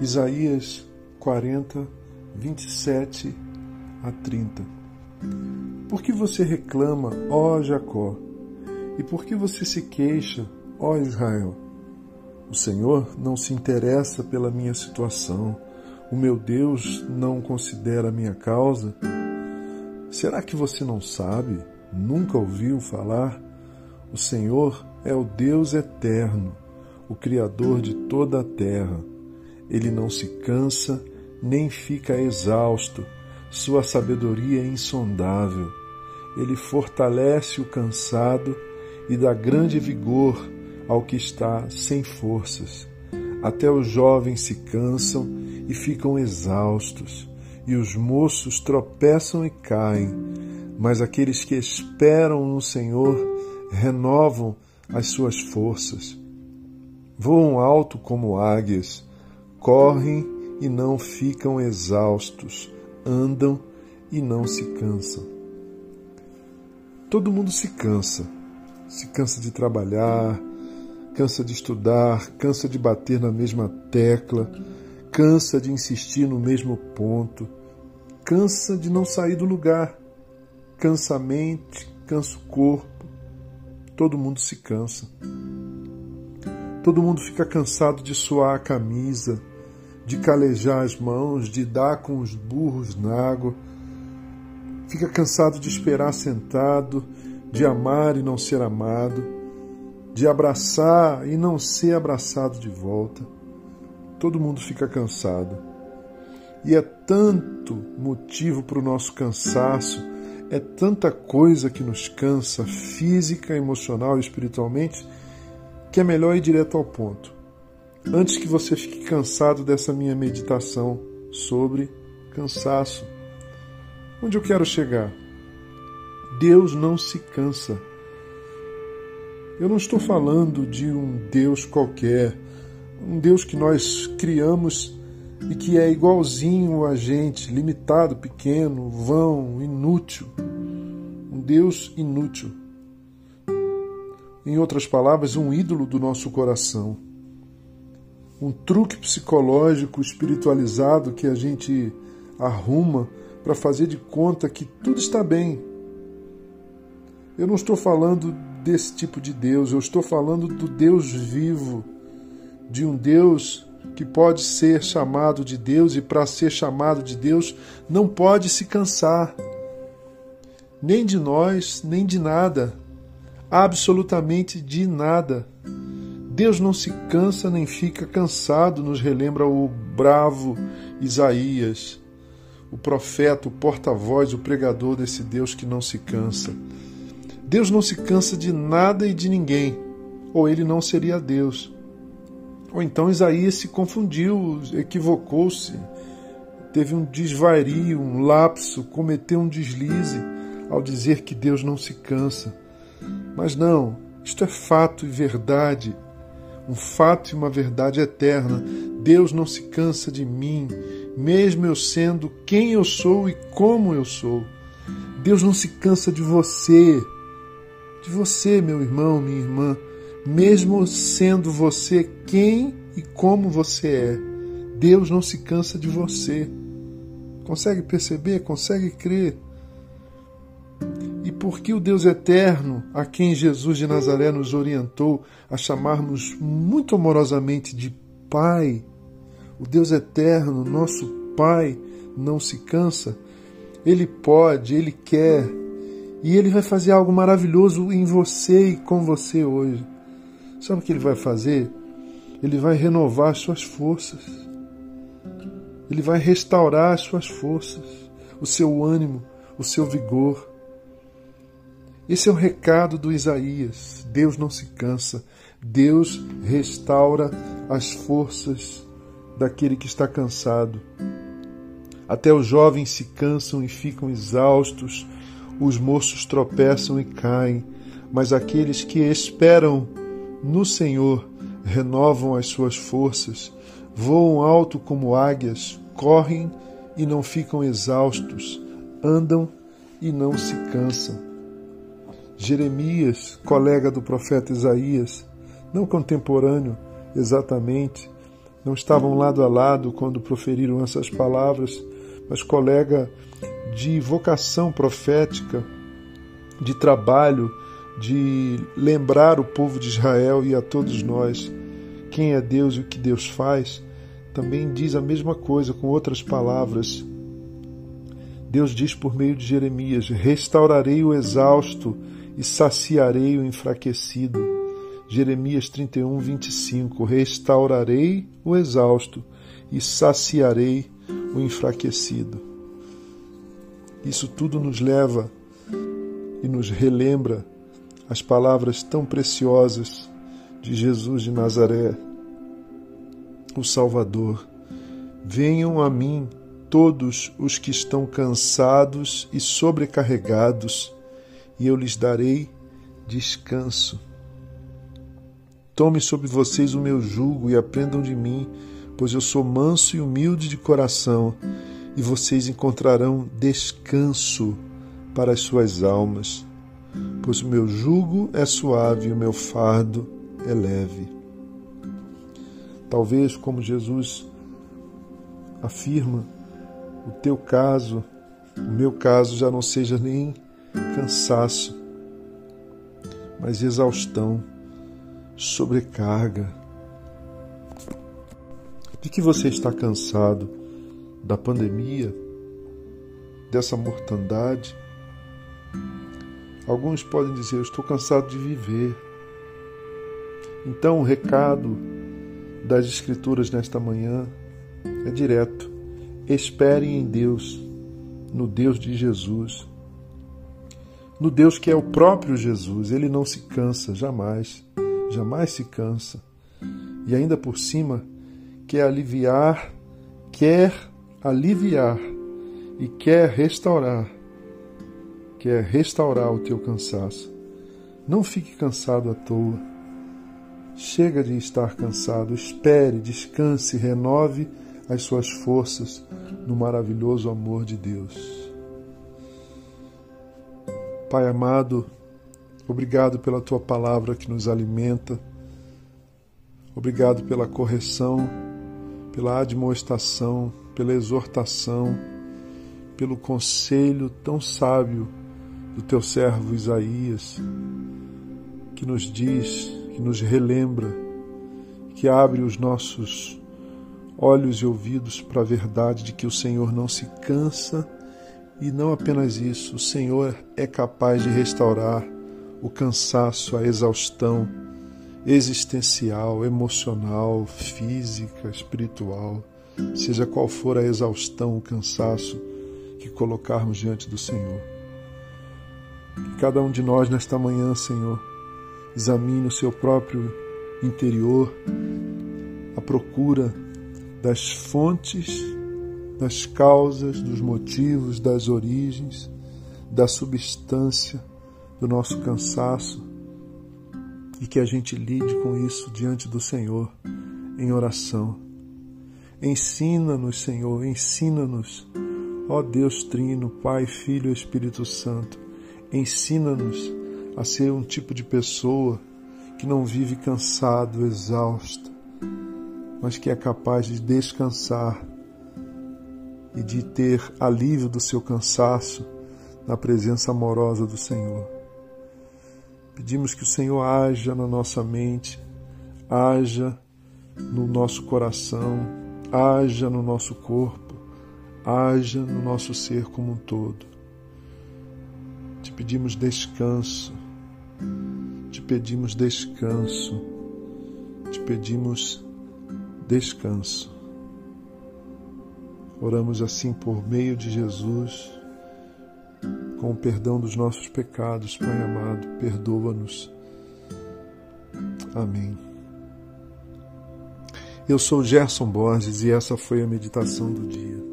Isaías 40, 27 a 30. Por que você reclama, ó Jacó? E por que você se queixa, ó Israel? O Senhor não se interessa pela minha situação. O meu Deus não considera a minha causa. Será que você não sabe? Nunca ouviu falar? O Senhor é o Deus eterno, o Criador de toda a terra. Ele não se cansa nem fica exausto. Sua sabedoria é insondável. Ele fortalece o cansado e dá grande vigor ao que está sem forças. Até os jovens se cansam e ficam exaustos, e os moços tropeçam e caem, mas aqueles que esperam no Senhor renovam as suas forças. Voam alto como águias, correm e não ficam exaustos, andam e não se cansam. Todo mundo se cansa, se cansa de trabalhar, cansa de estudar, cansa de bater na mesma tecla, cansa de insistir no mesmo ponto, cansa de não sair do lugar, cansa a mente, cansa o corpo. Todo mundo se cansa. Todo mundo fica cansado de suar a camisa, de calejar as mãos, de dar com os burros na água. Fica cansado de esperar sentado, de amar e não ser amado de abraçar e não ser abraçado de volta. Todo mundo fica cansado. E é tanto motivo para o nosso cansaço, é tanta coisa que nos cansa, física, emocional e espiritualmente, que é melhor ir direto ao ponto. Antes que você fique cansado dessa minha meditação sobre cansaço. Onde eu quero chegar? Deus não se cansa. Eu não estou falando de um Deus qualquer, um Deus que nós criamos e que é igualzinho a gente, limitado, pequeno, vão, inútil. Um Deus inútil. Em outras palavras, um ídolo do nosso coração. Um truque psicológico espiritualizado que a gente arruma para fazer de conta que tudo está bem. Eu não estou falando desse tipo de Deus, eu estou falando do Deus vivo, de um Deus que pode ser chamado de Deus e para ser chamado de Deus não pode se cansar, nem de nós, nem de nada, absolutamente de nada. Deus não se cansa nem fica cansado, nos relembra o bravo Isaías, o profeta, o porta-voz, o pregador desse Deus que não se cansa. Deus não se cansa de nada e de ninguém, ou ele não seria Deus. Ou então Isaías se confundiu, equivocou-se, teve um desvario, um lapso, cometeu um deslize ao dizer que Deus não se cansa. Mas não, isto é fato e verdade, um fato e uma verdade eterna. Deus não se cansa de mim, mesmo eu sendo quem eu sou e como eu sou. Deus não se cansa de você de você, meu irmão, minha irmã, mesmo sendo você quem e como você é. Deus não se cansa de você. Consegue perceber? Consegue crer? Porque o Deus eterno, a quem Jesus de Nazaré nos orientou a chamarmos muito amorosamente de Pai, o Deus eterno, nosso Pai, não se cansa, Ele pode, Ele quer e ele vai fazer algo maravilhoso em você e com você hoje. Sabe o que ele vai fazer? Ele vai renovar as suas forças. Ele vai restaurar as suas forças, o seu ânimo, o seu vigor. Esse é o recado do Isaías. Deus não se cansa. Deus restaura as forças daquele que está cansado. Até os jovens se cansam e ficam exaustos os moços tropeçam e caem, mas aqueles que esperam no Senhor renovam as suas forças, voam alto como águias, correm e não ficam exaustos, andam e não se cansam. Jeremias, colega do profeta Isaías, não contemporâneo exatamente, não estavam lado a lado quando proferiram essas palavras, mas colega de vocação profética, de trabalho, de lembrar o povo de Israel e a todos nós quem é Deus e o que Deus faz, também diz a mesma coisa com outras palavras. Deus diz por meio de Jeremias: Restaurarei o exausto e saciarei o enfraquecido. Jeremias 31, 25: Restaurarei o exausto e saciarei o enfraquecido. Isso tudo nos leva e nos relembra as palavras tão preciosas de Jesus de Nazaré, o Salvador. Venham a mim todos os que estão cansados e sobrecarregados, e eu lhes darei descanso. Tome sobre vocês o meu jugo e aprendam de mim, pois eu sou manso e humilde de coração, e vocês encontrarão descanso para as suas almas, pois o meu jugo é suave e o meu fardo é leve. Talvez, como Jesus afirma, o teu caso, o meu caso já não seja nem cansaço, mas exaustão, sobrecarga. De que você está cansado? Da pandemia? Dessa mortandade? Alguns podem dizer: Eu estou cansado de viver. Então, o recado das Escrituras nesta manhã é direto. Esperem em Deus, no Deus de Jesus, no Deus que é o próprio Jesus. Ele não se cansa, jamais, jamais se cansa. E ainda por cima, quer aliviar, quer aliviar e quer restaurar, quer restaurar o teu cansaço. Não fique cansado à toa. Chega de estar cansado, espere, descanse, renove as suas forças no maravilhoso amor de Deus. Pai amado, obrigado pela tua palavra que nos alimenta, obrigado pela correção, pela admoestação, pela exortação, pelo conselho tão sábio do teu servo Isaías, que nos diz que nos relembra, que abre os nossos olhos e ouvidos para a verdade de que o Senhor não se cansa e não apenas isso, o Senhor é capaz de restaurar o cansaço, a exaustão existencial, emocional, física, espiritual, seja qual for a exaustão, o cansaço que colocarmos diante do Senhor. Que cada um de nós nesta manhã, Senhor, examine o seu próprio interior à procura das fontes, das causas, dos motivos, das origens, da substância do nosso cansaço e que a gente lide com isso diante do Senhor em oração. Ensina-nos, Senhor, ensina-nos, ó Deus Trino, Pai, Filho e Espírito Santo, ensina-nos a ser um tipo de pessoa que não vive cansado, exausto, mas que é capaz de descansar e de ter alívio do seu cansaço na presença amorosa do Senhor. Pedimos que o Senhor haja na nossa mente, haja no nosso coração, haja no nosso corpo, haja no nosso ser como um todo. Te pedimos descanso, te pedimos descanso, te pedimos descanso. Oramos assim por meio de Jesus, com o perdão dos nossos pecados, Pai amado, perdoa-nos. Amém. Eu sou Gerson Borges e essa foi a meditação do dia.